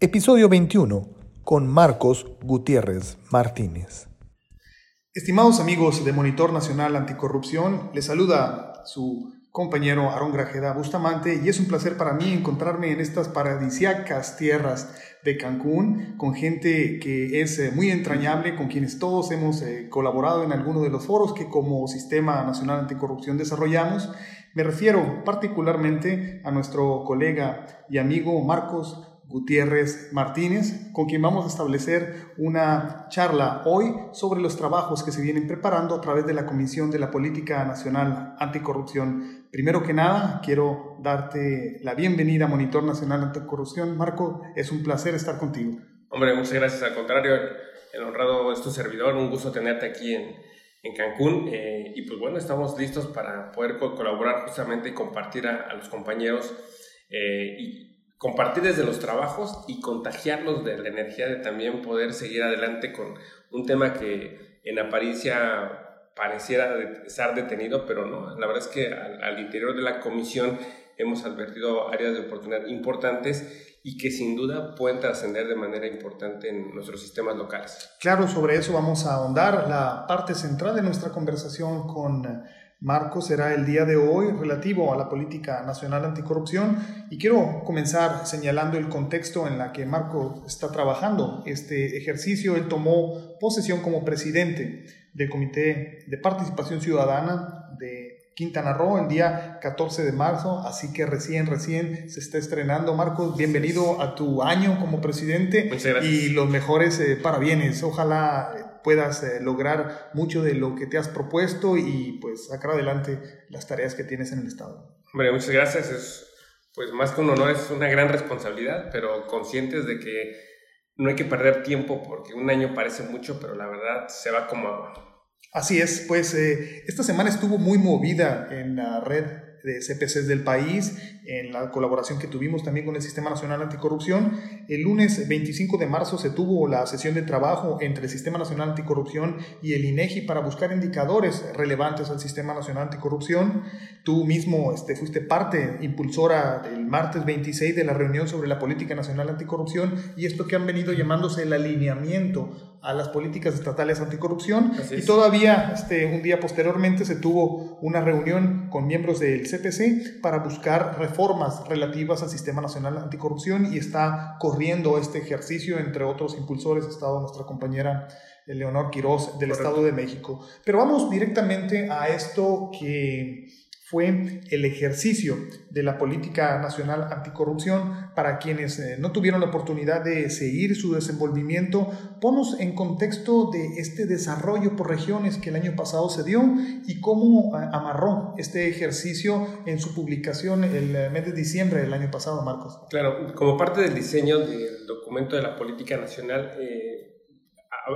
Episodio 21 con Marcos Gutiérrez Martínez. Estimados amigos de Monitor Nacional Anticorrupción, les saluda su compañero Aarón Grajeda Bustamante y es un placer para mí encontrarme en estas paradisiacas tierras de Cancún con gente que es eh, muy entrañable, con quienes todos hemos eh, colaborado en alguno de los foros que como Sistema Nacional Anticorrupción desarrollamos. Me refiero particularmente a nuestro colega y amigo Marcos Gutiérrez Martínez, con quien vamos a establecer una charla hoy sobre los trabajos que se vienen preparando a través de la Comisión de la Política Nacional Anticorrupción. Primero que nada, quiero darte la bienvenida a Monitor Nacional Anticorrupción. Marco, es un placer estar contigo. Hombre, muchas gracias. Al contrario, el honrado es tu servidor. Un gusto tenerte aquí en, en Cancún. Eh, y pues bueno, estamos listos para poder colaborar justamente y compartir a, los compañeros eh, y compartir desde los trabajos y contagiarlos de la energía de también poder seguir adelante con un tema que en apariencia pareciera estar detenido, pero no. La verdad es que al, interior de la comisión hemos advertido áreas de oportunidad importantes y que sin duda pueden trascender de manera importante en nuestros sistemas locales. Claro, sobre eso vamos a ahondar. La parte central de nuestra conversación con Marco será el día de hoy relativo a la política nacional anticorrupción y quiero comenzar señalando el contexto en la que Marco está trabajando este ejercicio. Él tomó posesión como presidente del Comité de Participación Ciudadana de Quintana Roo el día 14 de marzo, así que recién, recién se está estrenando. Marcos, bienvenido a tu año como presidente y los mejores eh, parabienes. Ojalá puedas eh, lograr mucho de lo que te has propuesto y pues sacar adelante las tareas que tienes en el Estado. Hombre, muchas gracias. Es, pues más que un honor, es una gran responsabilidad, pero conscientes de que no hay que perder tiempo porque un año parece mucho, pero la verdad se va como agua. Así es, pues eh, esta semana estuvo muy movida en la red de CPCs del país, en la colaboración que tuvimos también con el Sistema Nacional Anticorrupción. El lunes 25 de marzo se tuvo la sesión de trabajo entre el Sistema Nacional Anticorrupción y el INEGI para buscar indicadores relevantes al Sistema Nacional Anticorrupción. Tú mismo este, fuiste parte impulsora el martes 26 de la reunión sobre la Política Nacional Anticorrupción y esto que han venido llamándose el alineamiento a las políticas estatales anticorrupción. y todavía este, un día posteriormente se tuvo una reunión con miembros del CPC para buscar reformas relativas al Sistema Nacional Anticorrupción y está corriendo este ejercicio, entre otros impulsores, ha estado nuestra compañera Leonor Quiroz del Estado de México. Pero vamos directamente a esto que fue el ejercicio de la política nacional anticorrupción para quienes eh, no tuvieron la oportunidad de seguir su desenvolvimiento. Ponos en contexto de este desarrollo por regiones que el año pasado se dio y cómo eh, amarró este ejercicio en su publicación el eh, mes de diciembre del año pasado, Marcos. Claro, como parte del diseño del documento de la política nacional,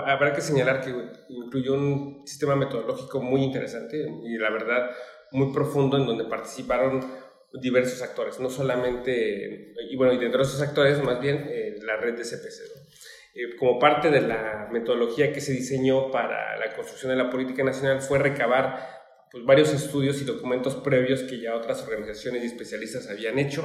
habrá que señalar que incluyó un sistema metodológico muy interesante y la verdad muy profundo en donde participaron diversos actores, no solamente, y bueno, y dentro de esos actores más bien eh, la red de CPC. Eh, como parte de la metodología que se diseñó para la construcción de la política nacional fue recabar pues, varios estudios y documentos previos que ya otras organizaciones y especialistas habían hecho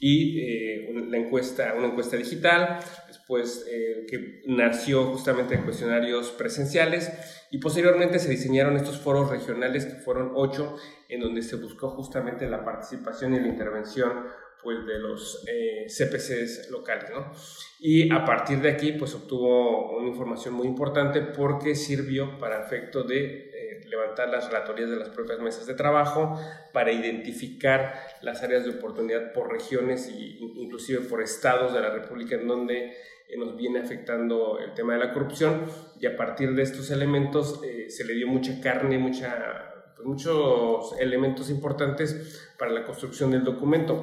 y eh, una, encuesta, una encuesta digital, después eh, que nació justamente en cuestionarios presenciales y posteriormente se diseñaron estos foros regionales que fueron ocho en donde se buscó justamente la participación y la intervención pues de los eh, CPCs locales, ¿no? Y a partir de aquí pues obtuvo una información muy importante porque sirvió para efecto de levantar las relatorías de las propias mesas de trabajo para identificar las áreas de oportunidad por regiones e inclusive por estados de la República en donde eh, nos viene afectando el tema de la corrupción y a partir de estos elementos eh, se le dio mucha carne, mucha, pues, muchos elementos importantes para la construcción del documento.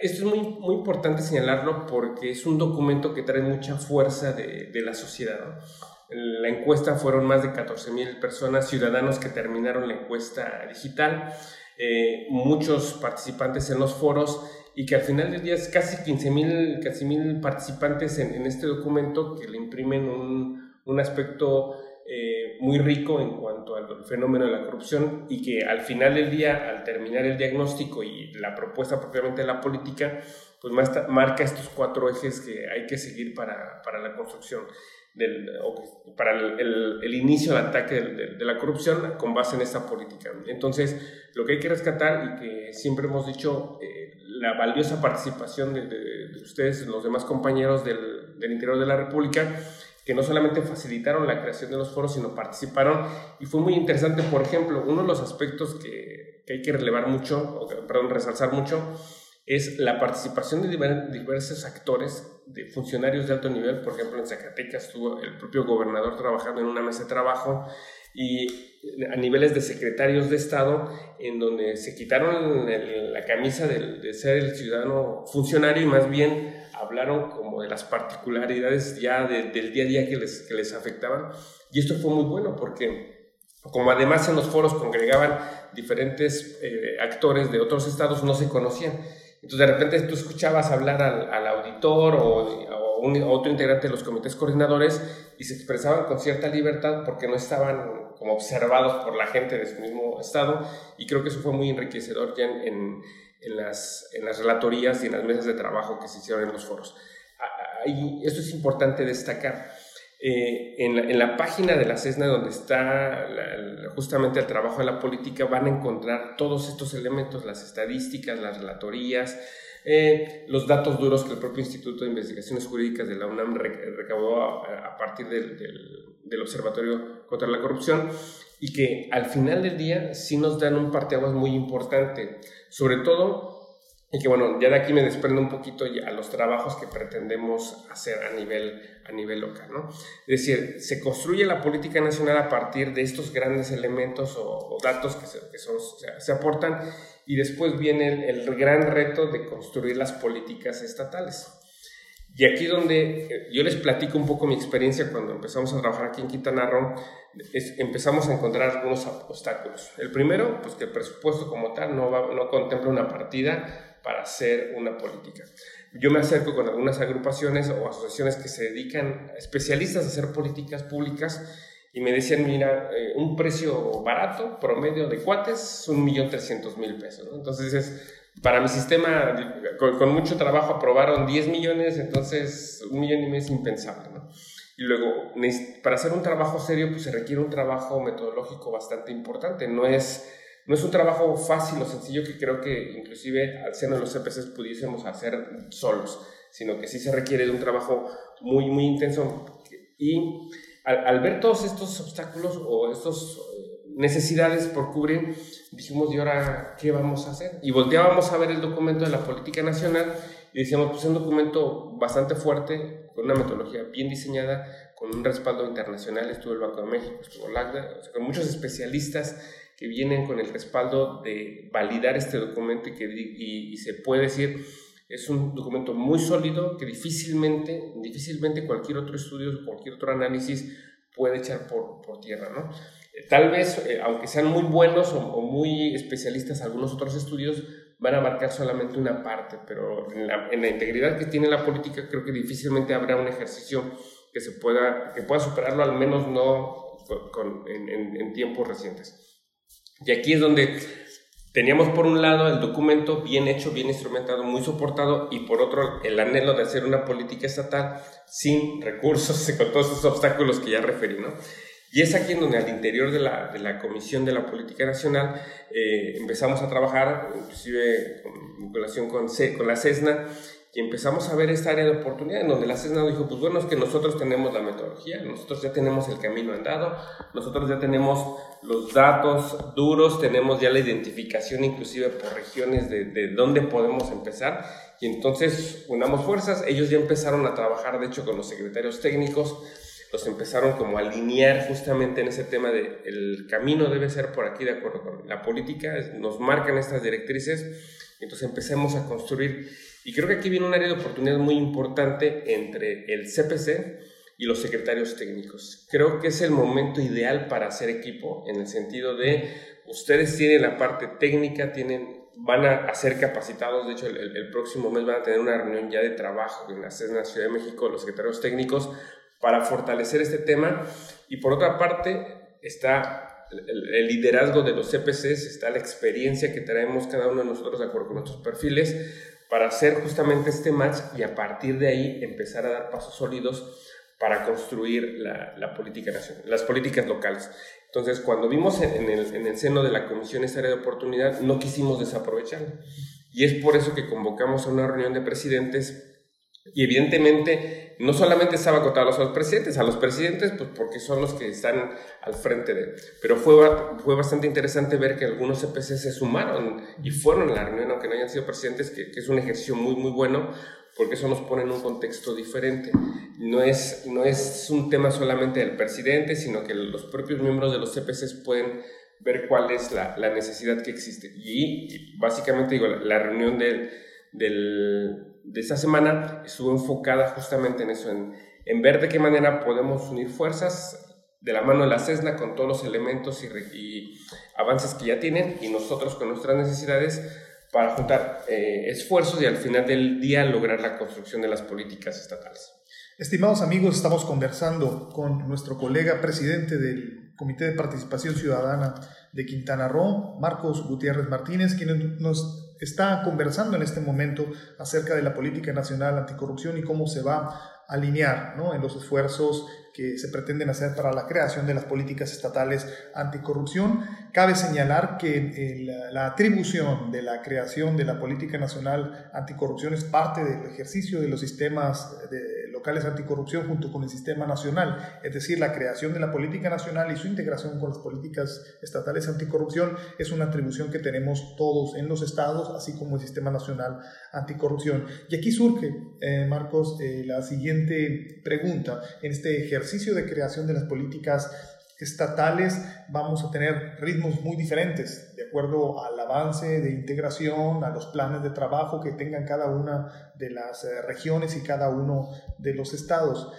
Esto es muy, muy importante señalarlo porque es un documento que trae mucha fuerza de, de la sociedad. ¿no? La encuesta fueron más de 14.000 personas, ciudadanos que terminaron la encuesta digital, eh, muchos participantes en los foros y que al final del día es casi 15.000 casi mil participantes en, este documento que le imprimen un, un aspecto eh, muy rico en cuanto al fenómeno de la corrupción y que al final del día, al terminar el diagnóstico y la propuesta propiamente de la política, pues marca estos cuatro ejes que hay que seguir para, para la construcción. Del, para el, el, inicio del ataque de, la corrupción con base en esta política. Entonces, lo que hay que rescatar y que siempre hemos dicho, eh, la valiosa participación de, de, ustedes, los demás compañeros del, del, interior de la República, que no solamente facilitaron la creación de los foros, sino participaron. Y fue muy interesante, por ejemplo, uno de los aspectos que, que hay que relevar mucho, o perdón, resalzar mucho, es la participación de diversos actores, de funcionarios de alto nivel. Por ejemplo, en Zacatecas estuvo el propio gobernador trabajando en una mesa de trabajo y a niveles de secretarios de Estado, en donde se quitaron la camisa de, ser el ciudadano funcionario y más bien hablaron como de las particularidades ya del día a día que les, que les afectaban. Y esto fue muy bueno porque como además en los foros congregaban diferentes eh, actores de otros estados, no se conocían. Entonces de repente tú escuchabas hablar al, auditor o, un, otro integrante de los comités coordinadores y se expresaban con cierta libertad porque no estaban como observados por la gente de su mismo estado y creo que eso fue muy enriquecedor ya en, en, las, en las relatorías y en las mesas de trabajo que se hicieron en los foros. Y esto es importante destacar. Eh, en, la, página de la CESNA, donde está justamente el trabajo de la política, van a encontrar todos estos elementos, las estadísticas, las relatorías, eh, los datos duros que el propio Instituto de Investigaciones Jurídicas de la UNAM recaudó a, partir del, del, Observatorio contra la Corrupción y que al final del día sí nos dan un parteaguas muy importante, sobre todo y que bueno, ya de aquí me desprendo un poquito a los trabajos que pretendemos hacer a nivel, a nivel local, ¿no? Es decir, se construye la política nacional a partir de estos grandes elementos o, datos que, se, que son, se, aportan y después viene el, el, gran reto de construir las políticas estatales. Y aquí donde eh, yo les platico un poco mi experiencia cuando empezamos a trabajar aquí en Quintana Roo, es, empezamos a encontrar algunos obstáculos. El primero, pues que el presupuesto como tal no, va, no contempla una partida para hacer una política. Yo me acerco con algunas agrupaciones o asociaciones que se dedican, especialistas a hacer políticas públicas, y me decían, mira, eh, un precio barato, promedio de cuates, trescientos mil pesos. Entonces, es, para mi sistema, con, mucho trabajo aprobaron 10 millones, entonces un millón y medio es impensable. ¿no? Y luego, para hacer un trabajo serio, pues se requiere un trabajo metodológico bastante importante. No es no es un trabajo fácil o sencillo que creo que inclusive al ser de los CPCs pudiésemos hacer solos, sino que sí se requiere de un trabajo muy, muy intenso. Y al, ver todos estos obstáculos o estas eh, necesidades por cubrir, dijimos, ¿y ahora qué vamos a hacer? Y volteábamos a ver el documento de la política nacional y decíamos, pues es un documento bastante fuerte, con una metodología bien diseñada, con un respaldo internacional, estuvo el Banco de México, estuvo LACDA, o sea, con muchos especialistas que vienen con el respaldo de validar este documento y que y, se puede decir es un documento muy sólido que difícilmente, difícilmente cualquier otro estudio, cualquier otro análisis puede echar por, por tierra, ¿no? Eh, tal vez, eh, aunque sean muy buenos o, muy especialistas algunos otros estudios, van a marcar solamente una parte, pero en la, en la, integridad que tiene la política creo que difícilmente habrá un ejercicio que se pueda, que pueda superarlo, al menos no con, en, en, en tiempos recientes. Y aquí es donde teníamos por un lado el documento bien hecho, bien instrumentado, muy soportado, y por otro el anhelo de hacer una política estatal sin recursos, con todos esos obstáculos que ya referí, ¿no? Y es aquí en donde al interior de la, de la Comisión de la Política Nacional eh, empezamos a trabajar, inclusive en vinculación con, con la CESNA, y empezamos a ver esta área de oportunidad en donde la CESNA dijo, pues bueno, es que nosotros tenemos la metodología, nosotros ya tenemos el camino andado, nosotros ya tenemos los datos duros, tenemos ya la identificación inclusive por regiones de, de dónde podemos empezar y entonces unamos fuerzas, ellos ya empezaron a trabajar de hecho con los secretarios técnicos, los empezaron como a alinear justamente en ese tema de el camino debe ser por aquí de acuerdo con la política, nos marcan estas directrices, entonces empecemos a construir y creo que aquí viene un área de oportunidad muy importante entre el CPC y los secretarios técnicos. Creo que es el momento ideal para hacer equipo en el sentido de ustedes tienen la parte técnica, tienen, van a, ser capacitados, de hecho el, próximo mes van a tener una reunión ya de trabajo en la Ciudad de México, los secretarios técnicos, para fortalecer este tema. Y por otra parte está el, liderazgo de los CPCs, está la experiencia que traemos cada uno de nosotros de acuerdo con nuestros perfiles para hacer justamente este match y a partir de ahí empezar a dar pasos sólidos para construir la, política nacional, las políticas locales. Entonces, cuando vimos en, el, en el seno de la Comisión esta área de oportunidad, no quisimos desaprovecharla. Y es por eso que convocamos a una reunión de presidentes y evidentemente no solamente estaba acotado a los presidentes, a los presidentes, pues porque son los que están al frente de... Pero fue, fue bastante interesante ver que algunos CPC se sumaron y fueron a la reunión, aunque no hayan sido presidentes, que, es un ejercicio muy, muy bueno, porque eso nos pone en un contexto diferente. No es, no es un tema solamente del presidente, sino que los propios miembros de los CPC pueden ver cuál es la, la necesidad que existe. Y, básicamente digo, la, la reunión del, del de esta semana estuvo enfocada justamente en eso, en, en, ver de qué manera podemos unir fuerzas de la mano de la CESNA con todos los elementos y, avances que ya tienen y nosotros con nuestras necesidades para juntar eh, esfuerzos y al final del día lograr la construcción de las políticas estatales. Estimados amigos, estamos conversando con nuestro colega presidente del Comité de Participación Ciudadana de Quintana Roo, Marcos Gutiérrez Martínez, quien nos está conversando en este momento acerca de la política nacional anticorrupción y cómo se va a alinear en los esfuerzos que se pretenden hacer para la creación de las políticas estatales anticorrupción. Cabe señalar que la atribución de la creación de la política nacional anticorrupción es parte del ejercicio de los sistemas de locales anticorrupción junto con el sistema nacional, es decir, la creación de la política nacional y su integración con las políticas estatales anticorrupción es una atribución que tenemos todos en los estados, así como el sistema nacional anticorrupción. Y aquí surge, eh, Marcos, eh, la siguiente pregunta. En este ejercicio de creación de las políticas estatales vamos a tener ritmos muy diferentes de acuerdo al avance de integración, a los planes de trabajo que tengan cada una de las eh, regiones y cada uno de los estados.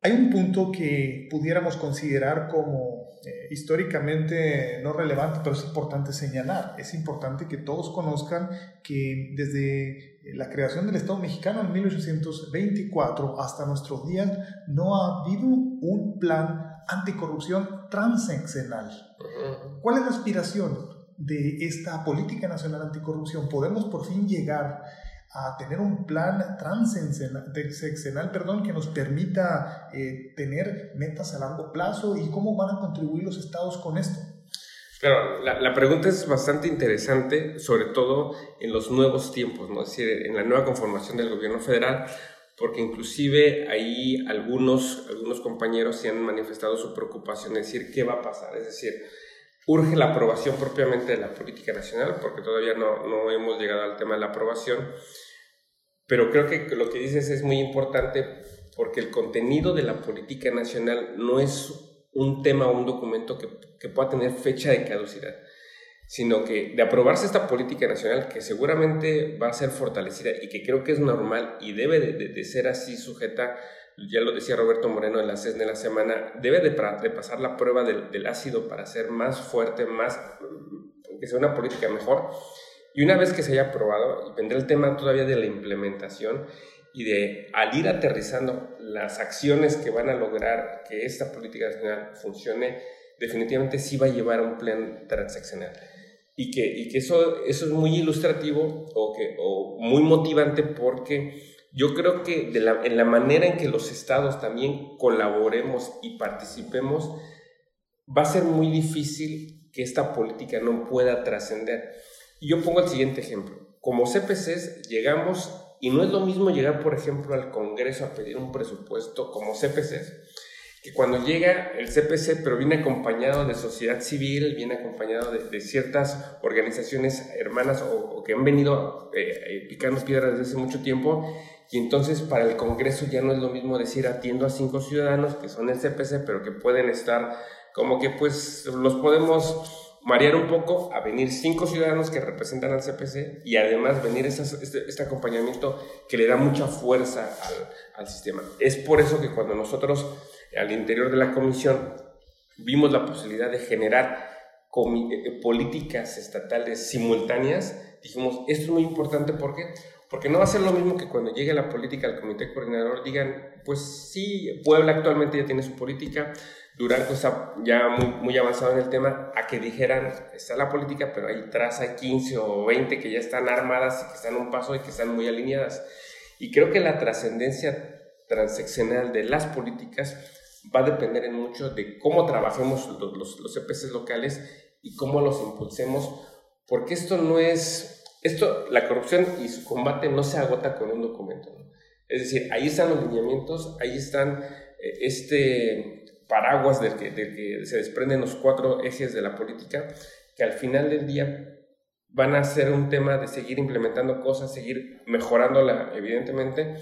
Hay un punto que pudiéramos considerar como eh, históricamente no relevante, pero es importante señalar. Es importante que todos conozcan que desde la creación del Estado mexicano en 1824 hasta nuestros días no ha habido un plan anticorrupción transeccional. ¿Cuál es la aspiración de esta política nacional anticorrupción? ¿Podemos por fin llegar a tener un plan transeccional perdón, que nos permita eh, tener metas a largo plazo y cómo van a contribuir los estados con esto? Claro, la, la, pregunta es bastante interesante, sobre todo en los nuevos tiempos, ¿no? es decir, en la nueva conformación del gobierno federal, porque inclusive ahí algunos, algunos compañeros se han manifestado su preocupación, es decir, ¿qué va a pasar? Es decir, urge la aprobación propiamente de la política nacional, porque todavía no, no hemos llegado al tema de la aprobación, pero creo que lo que dices es muy importante porque el contenido de la política nacional no es un tema o un documento que, que pueda tener fecha de caducidad sino que de aprobarse esta política nacional que seguramente va a ser fortalecida y que creo que es normal y debe de, ser así sujeta, ya lo decía Roberto Moreno en la CESNE la semana, debe de, pasar la prueba del, ácido para ser más fuerte, más, que sea una política mejor. Y una vez que se haya aprobado, vendrá el tema todavía de la implementación y de al ir aterrizando las acciones que van a lograr que esta política nacional funcione, definitivamente sí va a llevar a un plan transaccional y que, y que eso, eso es muy ilustrativo o, que, o muy motivante porque yo creo que de la, en la manera en que los estados también colaboremos y participemos, va a ser muy difícil que esta política no pueda trascender. Y yo pongo el siguiente ejemplo. Como CPCs llegamos, y no es lo mismo llegar, por ejemplo, al Congreso a pedir un presupuesto como CPCs, que cuando llega el CPC, pero viene acompañado de sociedad civil, viene acompañado de, ciertas organizaciones hermanas o, que han venido eh, eh, picando piedras desde hace mucho tiempo, y entonces para el Congreso ya no es lo mismo decir atiendo a cinco ciudadanos que son el CPC, pero que pueden estar como que pues los podemos marear un poco a venir cinco ciudadanos que representan al CPC y además venir este, este, acompañamiento que le da mucha fuerza al, al sistema. Es por eso que cuando nosotros al interior de la comisión vimos la posibilidad de generar eh, políticas estatales simultáneas, dijimos, esto es muy importante porque porque no va a ser lo mismo que cuando llegue la política al comité coordinador digan, pues sí, Puebla actualmente ya tiene su política, Durango está ya muy, muy avanzado en el tema, a que dijeran, está la política, pero ahí atrás hay 15 o 20 que ya están armadas y que están a un paso y que están muy alineadas. Y creo que la trascendencia transeccional de las políticas va a depender en mucho de cómo trabajemos los, los, los EPCs locales y cómo los impulsemos, porque esto no es, esto, la corrupción y su combate no se agota con un documento. Es decir, ahí están los lineamientos, ahí están eh, este paraguas del que, se desprenden los cuatro ejes de la política, que al final del día van a ser un tema de seguir implementando cosas, seguir mejorándola, evidentemente,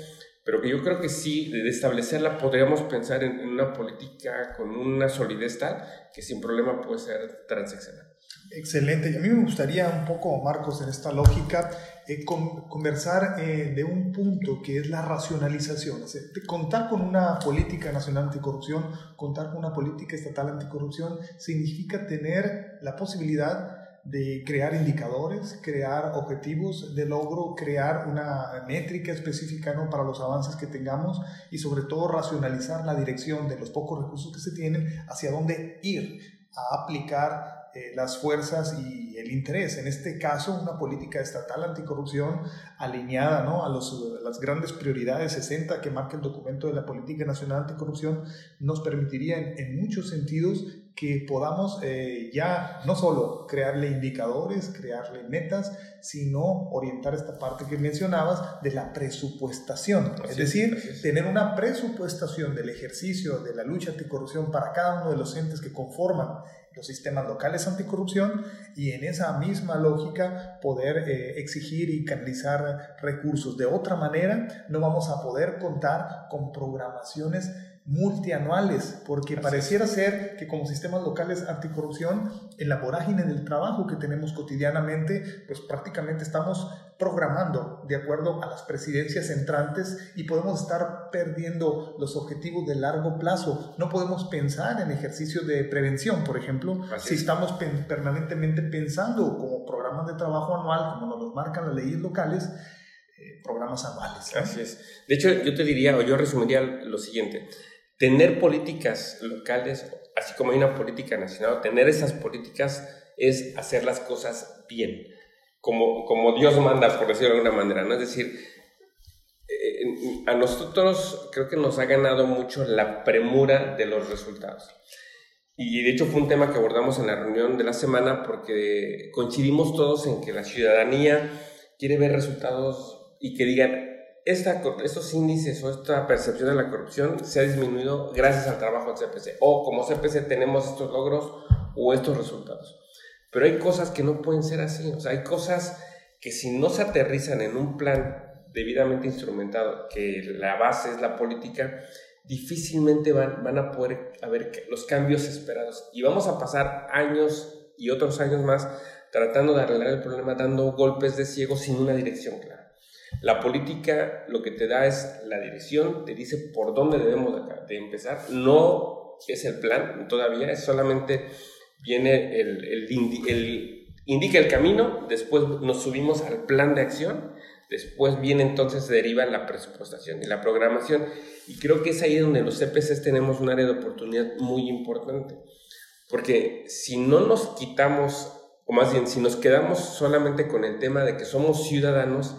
pero que yo creo que sí, de establecerla, podríamos pensar en, una política con una solidez tal que sin problema puede ser transaccional. Excelente. Y a mí me gustaría un poco, Marcos, en esta lógica, eh, conversar eh, de un punto que es la racionalización. contar con una política nacional anticorrupción, contar con una política estatal anticorrupción, significa tener la posibilidad de crear indicadores, crear objetivos de logro, crear una métrica específica ¿no? para los avances que tengamos y sobre todo racionalizar la dirección de los pocos recursos que se tienen hacia dónde ir a aplicar eh, las fuerzas y el interés. En este caso, una política estatal anticorrupción alineada ¿no? a, los, las grandes prioridades 60 que marca el documento de la Política Nacional Anticorrupción nos permitiría en, muchos sentidos que podamos eh, ya no solo crearle indicadores, crearle metas, sino orientar esta parte que mencionabas de la presupuestación. es decir, tener una presupuestación del ejercicio de la lucha anticorrupción para cada uno de los entes que conforman los sistemas locales anticorrupción y en esa misma lógica poder eh, exigir y canalizar recursos. De otra manera, no vamos a poder contar con programaciones multianuales, porque pareciera ser que como sistemas locales anticorrupción, en la vorágine del trabajo que tenemos cotidianamente, pues prácticamente estamos programando de acuerdo a las presidencias entrantes y podemos estar perdiendo los objetivos de largo plazo. No podemos pensar en ejercicio de prevención, por ejemplo, si estamos permanentemente pensando como programas de trabajo anual, como nos lo marcan las leyes locales, eh, programas anuales. Así es. De hecho, yo te diría, o yo resumiría lo siguiente tener políticas locales, así como hay una política nacional, tener esas políticas es hacer las cosas bien, como, como Dios manda, por decirlo de alguna manera, ¿no? Es decir, eh, a nosotros creo que nos ha ganado mucho la premura de los resultados. Y de hecho fue un tema que abordamos en la reunión de la semana porque coincidimos todos en que la ciudadanía quiere ver resultados y que digan, esta, estos índices o esta percepción de la corrupción se ha disminuido gracias al trabajo del CPC. O como CPC tenemos estos logros o estos resultados. Pero hay cosas que no pueden ser así. O sea, hay cosas que si no se aterrizan en un plan debidamente instrumentado, que la base es la política, difícilmente van, van a poder haber los cambios esperados. Y vamos a pasar años y otros años más tratando de arreglar el problema, dando golpes de ciego sin una dirección clara. La política lo que te da es la dirección, te dice por dónde debemos de, empezar. No es el plan todavía, es solamente viene el, el, indica el camino, después nos subimos al plan de acción, después viene entonces se deriva la presupuestación y la programación. Y creo que es ahí donde los CPCs tenemos un área de oportunidad muy importante. Porque si no nos quitamos, o más bien, si nos quedamos solamente con el tema de que somos ciudadanos,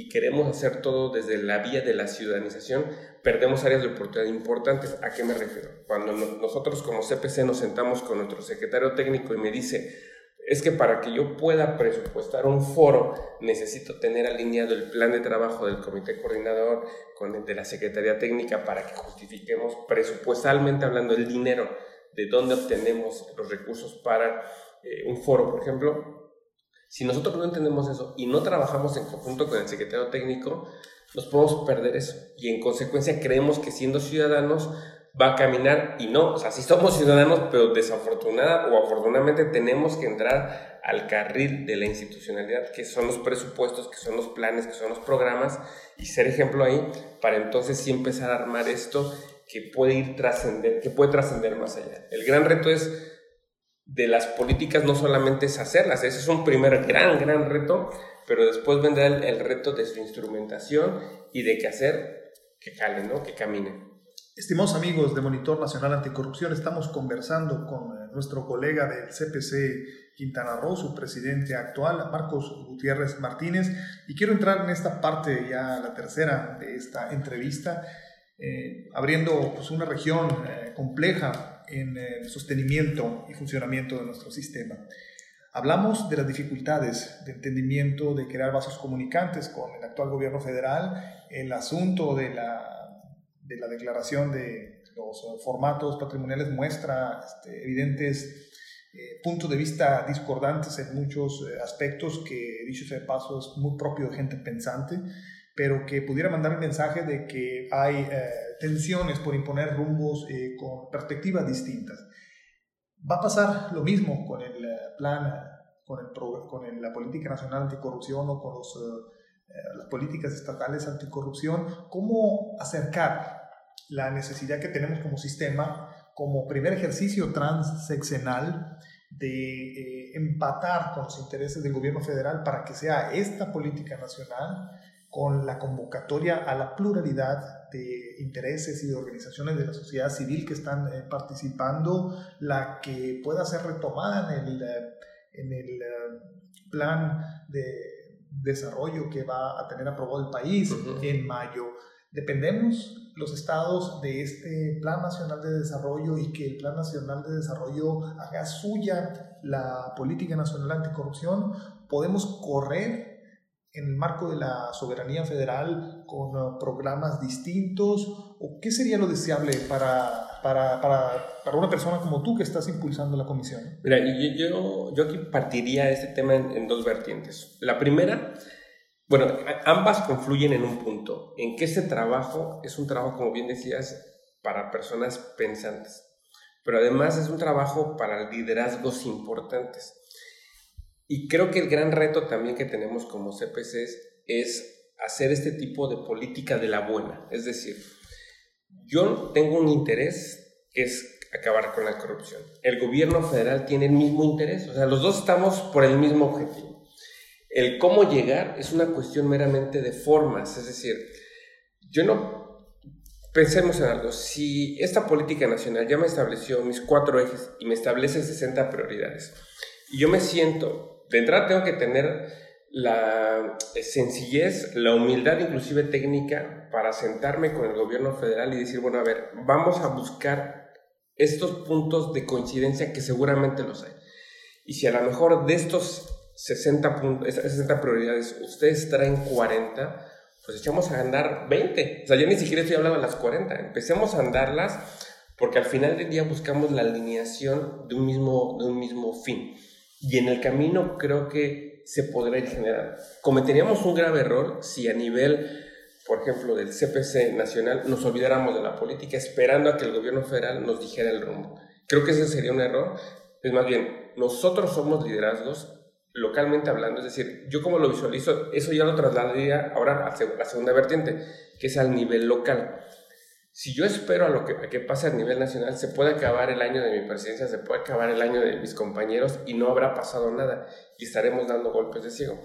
y queremos hacer todo desde la vía de la ciudadanización, perdemos áreas de oportunidad importantes. ¿A qué me refiero? Cuando nosotros como CPC nos sentamos con nuestro secretario técnico y me dice, es que para que yo pueda presupuestar un foro, necesito tener alineado el plan de trabajo del comité coordinador con el de la Secretaría Técnica para que justifiquemos presupuestalmente hablando el dinero, de dónde obtenemos los recursos para eh, un foro, por ejemplo, si nosotros no entendemos eso y no trabajamos en conjunto con el secretario técnico, nos podemos perder eso. Y en consecuencia creemos que siendo ciudadanos va a caminar y no, o sea, sí somos ciudadanos, pero desafortunada o afortunadamente tenemos que entrar al carril de la institucionalidad, que son los presupuestos, que son los planes, que son los programas, y ser ejemplo ahí para entonces sí empezar a armar esto que puede ir trascender, que puede trascender más allá. El gran reto es de las políticas no solamente es hacerlas, ese es un primer gran, gran reto, pero después vendrá el, reto de su instrumentación y de que hacer que cale, ¿no? que camine. Estimados amigos de Monitor Nacional Anticorrupción, estamos conversando con eh, nuestro colega del CPC Quintana Roo, su presidente actual, Marcos Gutiérrez Martínez, y quiero entrar en esta parte, ya la tercera de esta entrevista, eh, abriendo pues, una región eh, compleja en el sostenimiento y funcionamiento de nuestro sistema. Hablamos de las dificultades de entendimiento, de crear vasos comunicantes con el actual gobierno federal, el asunto de la, de la declaración de los formatos patrimoniales muestra este, evidentes eh, puntos de vista discordantes en muchos eh, aspectos que, dicho sea de paso, es muy propio de gente pensante, pero que pudiera mandar el mensaje de que hay eh, tensiones por imponer rumbos con perspectivas distintas. Va a pasar lo mismo con el plan, con, el, con la política nacional anticorrupción o con los, eh, las políticas estatales anticorrupción. ¿Cómo acercar la necesidad que tenemos como sistema, como primer ejercicio transseccional, de eh, empatar con los intereses del gobierno federal para que sea esta política nacional con la convocatoria a la pluralidad de intereses y de organizaciones de la sociedad civil que están eh, participando, la que pueda ser retomada en el, eh, en el eh, plan de desarrollo que va a tener aprobado el país en mayo. Dependemos los estados de este Plan Nacional de Desarrollo y que el Plan Nacional de Desarrollo haga suya la política nacional anticorrupción, podemos correr en el marco de la soberanía federal con uh, programas distintos? ¿O qué sería lo deseable para, para, para, para, una persona como tú que estás impulsando la comisión? Mira, yo, yo aquí partiría este tema en, dos vertientes. La primera, bueno, ambas confluyen en un punto, en que este trabajo es un trabajo, como bien decías, para personas pensantes, pero además es un trabajo para liderazgos importantes. Y creo que el gran reto también que tenemos como CPCs es hacer este tipo de política de la buena. Es decir, yo tengo un interés que es acabar con la corrupción. El gobierno federal tiene el mismo interés, o sea, los dos estamos por el mismo objetivo. El cómo llegar es una cuestión meramente de formas, es decir, yo no pensemos en algo, si esta política nacional ya me estableció mis cuatro ejes y me establece 60 prioridades, y yo me siento de entrada tengo que tener la sencillez, la humildad inclusive técnica para sentarme con el gobierno federal y decir, bueno, a ver, vamos a buscar estos puntos de coincidencia que seguramente los hay. Y si a lo mejor de estos 60, puntos, 60 prioridades ustedes traen 40, pues echamos a andar 20. O sea, yo ni siquiera estoy hablando de las 40. Empecemos a andarlas porque al final del día buscamos la alineación de un mismo, de un mismo fin. Y en el camino creo que se podrá ir generando. Cometeríamos un grave error si a nivel, por ejemplo, del CPC nacional nos olvidáramos de la política esperando a que el gobierno federal nos dijera el rumbo. Creo que ese sería un error. Es más bien, nosotros somos liderazgos localmente hablando, es decir, yo como lo visualizo, eso ya lo trasladaría ahora a la segunda vertiente, que es al nivel local si yo espero a lo que, que pase a nivel nacional, se puede acabar el año de mi presidencia, se puede acabar el año de mis compañeros y no habrá pasado nada y estaremos dando golpes de ciego.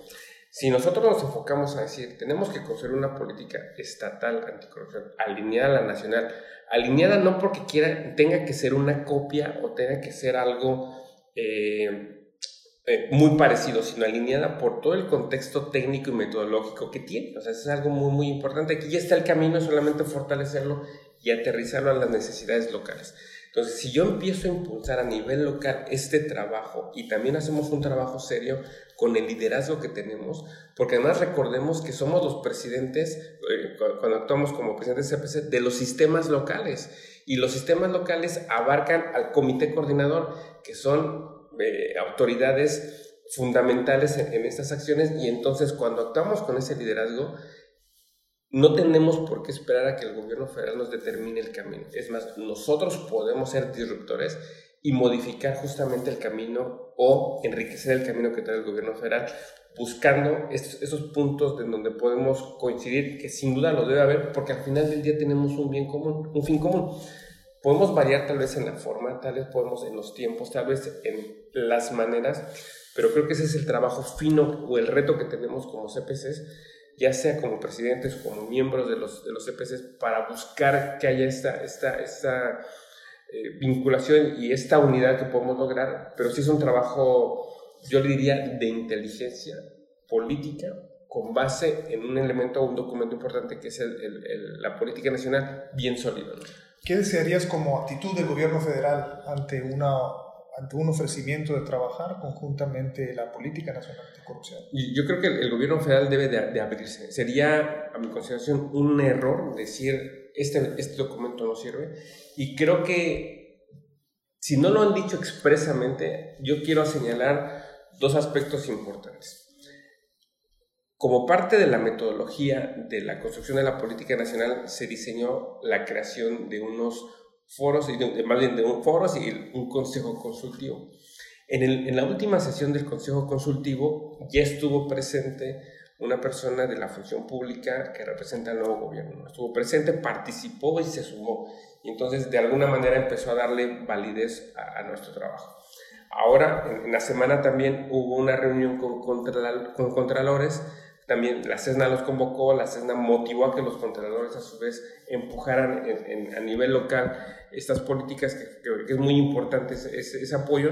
Si nosotros nos enfocamos a decir, tenemos que construir una política estatal anticorrupción, alineada a la nacional, alineada no porque quiera, tenga que ser una copia o tenga que ser algo eh, eh, muy parecido, sino alineada por todo el contexto técnico y metodológico que tiene. O sea, es algo muy, muy importante. Aquí ya está el camino, solamente fortalecerlo y aterrizarlo a las necesidades locales. Entonces, si yo empiezo a impulsar a nivel local este trabajo y también hacemos un trabajo serio con el liderazgo que tenemos, porque además recordemos que somos los presidentes, eh, cuando actuamos como presidentes de CPC, de los sistemas locales. Y los sistemas locales abarcan al comité coordinador, que son eh, autoridades fundamentales en, estas acciones y entonces cuando actuamos con ese liderazgo, no tenemos por qué esperar a que el gobierno federal nos determine el camino. Es más, nosotros podemos ser disruptores y modificar justamente el camino o enriquecer el camino que trae el gobierno federal, buscando esos puntos en donde podemos coincidir, que sin duda lo debe haber, porque al final del día tenemos un bien común, un fin común. Podemos variar tal vez en la forma, tal vez podemos en los tiempos, tal vez en las maneras, pero creo que ese es el trabajo fino o el reto que tenemos como CPCs, ya sea como presidentes o como miembros de los, de los CPCs, para buscar que haya esta, esta, esta eh, vinculación y esta unidad que podemos lograr, pero sí es un trabajo, yo le diría, de inteligencia política con base en un elemento un documento importante que es la política nacional bien sólido. ¿Qué desearías como actitud del gobierno federal ante, una, ante un ofrecimiento de trabajar conjuntamente la política nacional de corrupción? Yo creo que el, gobierno federal debe de, abrirse. Sería, a mi consideración, un error decir este, este documento no sirve. Y creo que si no lo han dicho expresamente, yo quiero señalar dos aspectos importantes. Como parte de la metodología de la construcción de la política nacional, se diseñó la creación de unos foros, y más bien de un foros y un consejo consultivo. En, el, en, la última sesión del consejo consultivo ya estuvo presente una persona de la función pública que representa al nuevo gobierno. Estuvo presente, participó y se sumó. Y entonces de alguna manera empezó a darle validez a, nuestro trabajo. Ahora, en, la semana también hubo una reunión con, con contralores también la CESNA los convocó, la CESNA motivó a que los contralores a su vez empujaran a nivel local estas políticas, que, que es muy importante ese, ese, apoyo,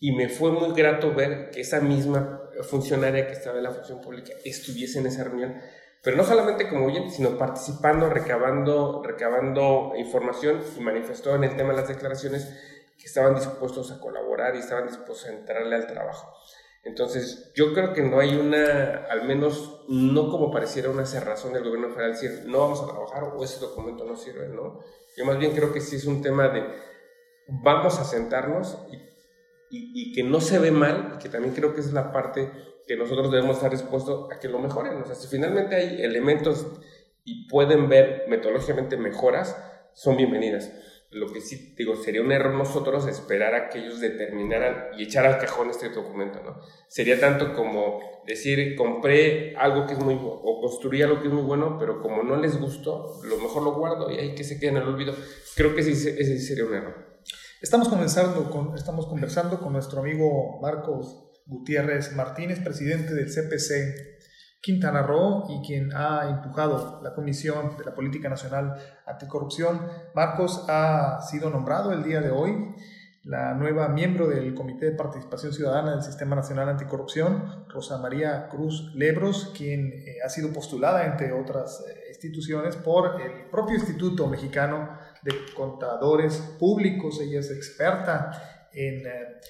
y me fue muy grato ver que esa misma funcionaria que estaba en la función pública estuviese en esa reunión, pero no solamente como oyente, sino participando, recabando, recabando información y manifestó en el tema de las declaraciones que estaban dispuestos a colaborar y estaban dispuestos a entrarle al trabajo. Entonces, yo creo que no hay una, al menos no como pareciera una cerrazón del gobierno federal, decir no vamos a trabajar o ese documento no sirve, ¿no? Yo más bien creo que sí es un tema de vamos a sentarnos y, que no se ve mal, que también creo que es la parte que nosotros debemos estar dispuestos a que lo mejoren. O sea, si finalmente hay elementos y pueden ver metodológicamente mejoras, son bienvenidas. Lo que sí digo, sería un error nosotros esperar a que ellos determinaran y echar al cajón este documento, ¿no? Sería tanto como decir, compré algo que es muy, o construí algo que es muy bueno, pero como no les gustó, lo mejor lo guardo y ahí que se quede en el olvido. Creo que ese, ese sería un error. Estamos conversando, con, estamos conversando con nuestro amigo Marcos Gutiérrez Martínez, presidente del CPC Quintana Roo y quien ha empujado la Comisión de la Política Nacional Anticorrupción. Marcos ha sido nombrado el día de hoy la nueva miembro del Comité de Participación Ciudadana del Sistema Nacional Anticorrupción, Rosa María Cruz Lebros, quien eh, ha sido postulada, entre otras eh, instituciones, por el propio Instituto Mexicano de Contadores Públicos. Ella es experta en... Eh,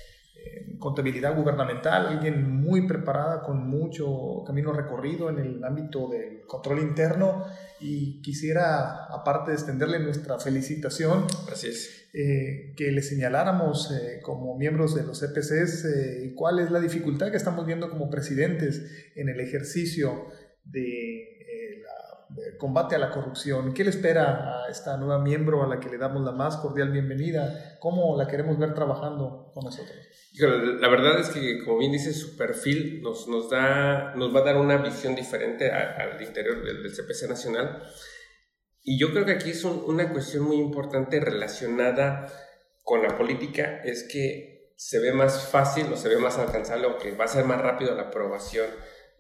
contabilidad gubernamental, alguien muy preparada con mucho camino recorrido en el ámbito del control interno. Y quisiera, aparte de extenderle nuestra felicitación, eh, que le señaláramos eh, como miembros de los EPCs eh, cuál es la dificultad que estamos viendo como presidentes en el ejercicio de combate a la corrupción. ¿Qué le espera a esta nueva miembro a la que le damos la más cordial bienvenida? ¿Cómo la queremos ver trabajando con nosotros? La verdad es que, como bien dice, su perfil nos, nos, da, nos va a dar una visión diferente al interior del, CPC Nacional. Y yo creo que aquí es una cuestión muy importante relacionada con la política, es que se ve más fácil o se ve más alcanzable o que va a ser más rápido la aprobación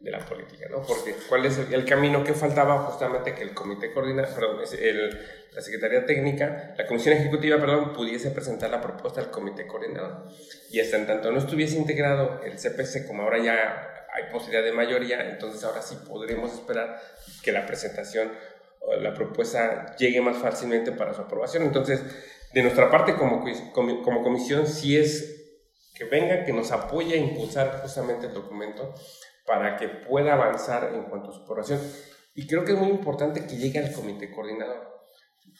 de la política, ¿no? Porque cuál es el, camino que faltaba justamente que el comité coordina, perdón, el, la Secretaría Técnica, la Comisión Ejecutiva, perdón, pudiese presentar la propuesta al comité coordinador. Y hasta en tanto no estuviese integrado el CPC, como ahora ya hay posibilidad de mayoría, entonces ahora sí podremos esperar que la presentación o la propuesta llegue más fácilmente para su aprobación. Entonces, de nuestra parte como, como comisión, sí es que venga, que nos apoye a impulsar justamente el documento para que pueda avanzar en cuanto a su aprobación. Y creo que es muy importante que llegue al comité coordinador.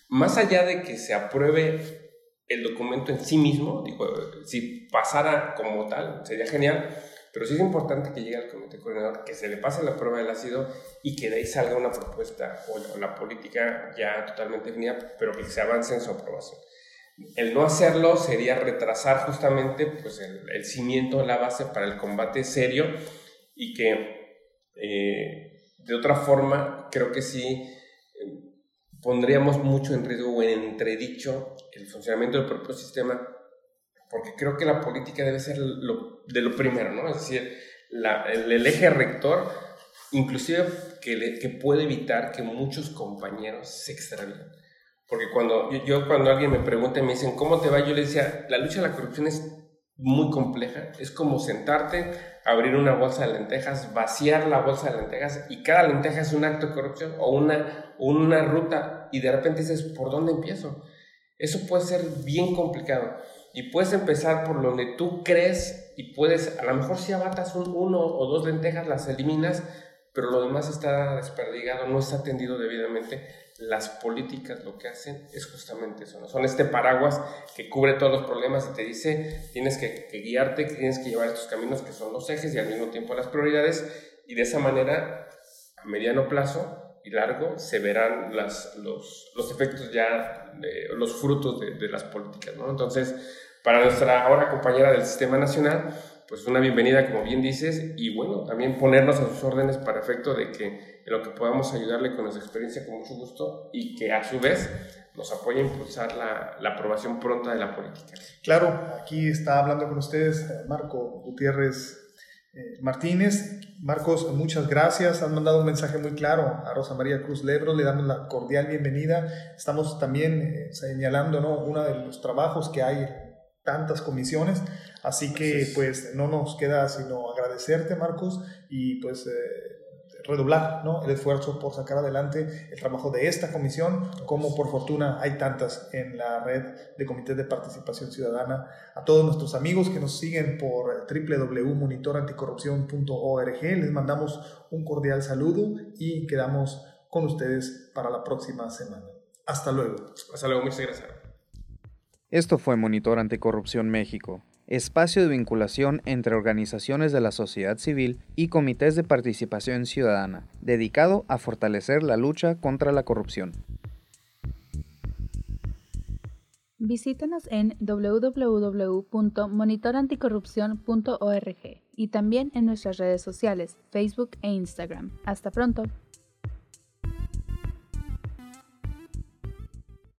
Más allá de que se apruebe el documento en sí mismo, digo, si pasara como tal, sería genial, pero sí es importante que llegue al comité coordinador, que se le pase la prueba del ácido y que de ahí salga una propuesta o la, política ya totalmente definida, pero que se avance en su aprobación. El no hacerlo sería retrasar justamente pues, el, el cimiento, la base para el combate serio y que eh, de otra forma creo que sí eh, pondríamos mucho en riesgo o en entredicho el funcionamiento del propio sistema porque creo que la política debe ser lo, de lo primero, ¿no? Es decir, el, eje rector, inclusive que, que puede evitar que muchos compañeros se extravíen. Porque cuando yo, cuando alguien me pregunta y me dicen, ¿cómo te va? Yo le decía, la lucha a la corrupción es muy compleja. Es como sentarte, abrir una bolsa de lentejas, vaciar la bolsa de lentejas y cada lenteja es un acto de corrupción o una, una ruta y de repente dices, ¿por dónde empiezo? Eso puede ser bien complicado y puedes empezar por donde tú crees y puedes, a lo mejor si abatas un, uno o dos lentejas, las eliminas, pero lo demás está desperdigado, no está atendido debidamente las políticas lo que hacen es justamente eso, ¿no? son este paraguas que cubre todos los problemas y te dice tienes que, guiarte, tienes que llevar estos caminos que son los ejes y al mismo tiempo las prioridades y de esa manera a mediano plazo y largo se verán las, los, los efectos ya, los frutos de, de las políticas. ¿no? Entonces, para nuestra ahora compañera del Sistema Nacional, pues una bienvenida, como bien dices, y bueno, también ponernos a sus órdenes para efecto de que en lo que podamos ayudarle con nuestra experiencia con mucho gusto y que a su vez nos apoye a impulsar la, la aprobación pronta de la política. Claro, aquí está hablando con ustedes eh, Marco Gutiérrez eh, Martínez. Marcos, muchas gracias. Han mandado un mensaje muy claro a Rosa María Cruz Lebro. Le damos la cordial bienvenida. Estamos también eh, señalando ¿no? uno de los trabajos que hay tantas comisiones. Así que pues no nos queda sino agradecerte, Marcos, y pues eh, redoblar ¿no? el esfuerzo por sacar adelante el trabajo de esta comisión, como por fortuna hay tantas en la red de comités de participación ciudadana. A todos nuestros amigos que nos siguen por www.monitoranticorrupción.org, les mandamos un cordial saludo y quedamos con ustedes para la próxima semana. Hasta luego. Hasta luego, muchas gracias. Esto fue Monitor Anticorrupción México, espacio de vinculación entre organizaciones de la sociedad civil y comités de participación ciudadana, dedicado a fortalecer la lucha contra la corrupción. Visítanos en www.monitoranticorrupción.org y también en nuestras redes sociales, Facebook e Instagram. Hasta pronto.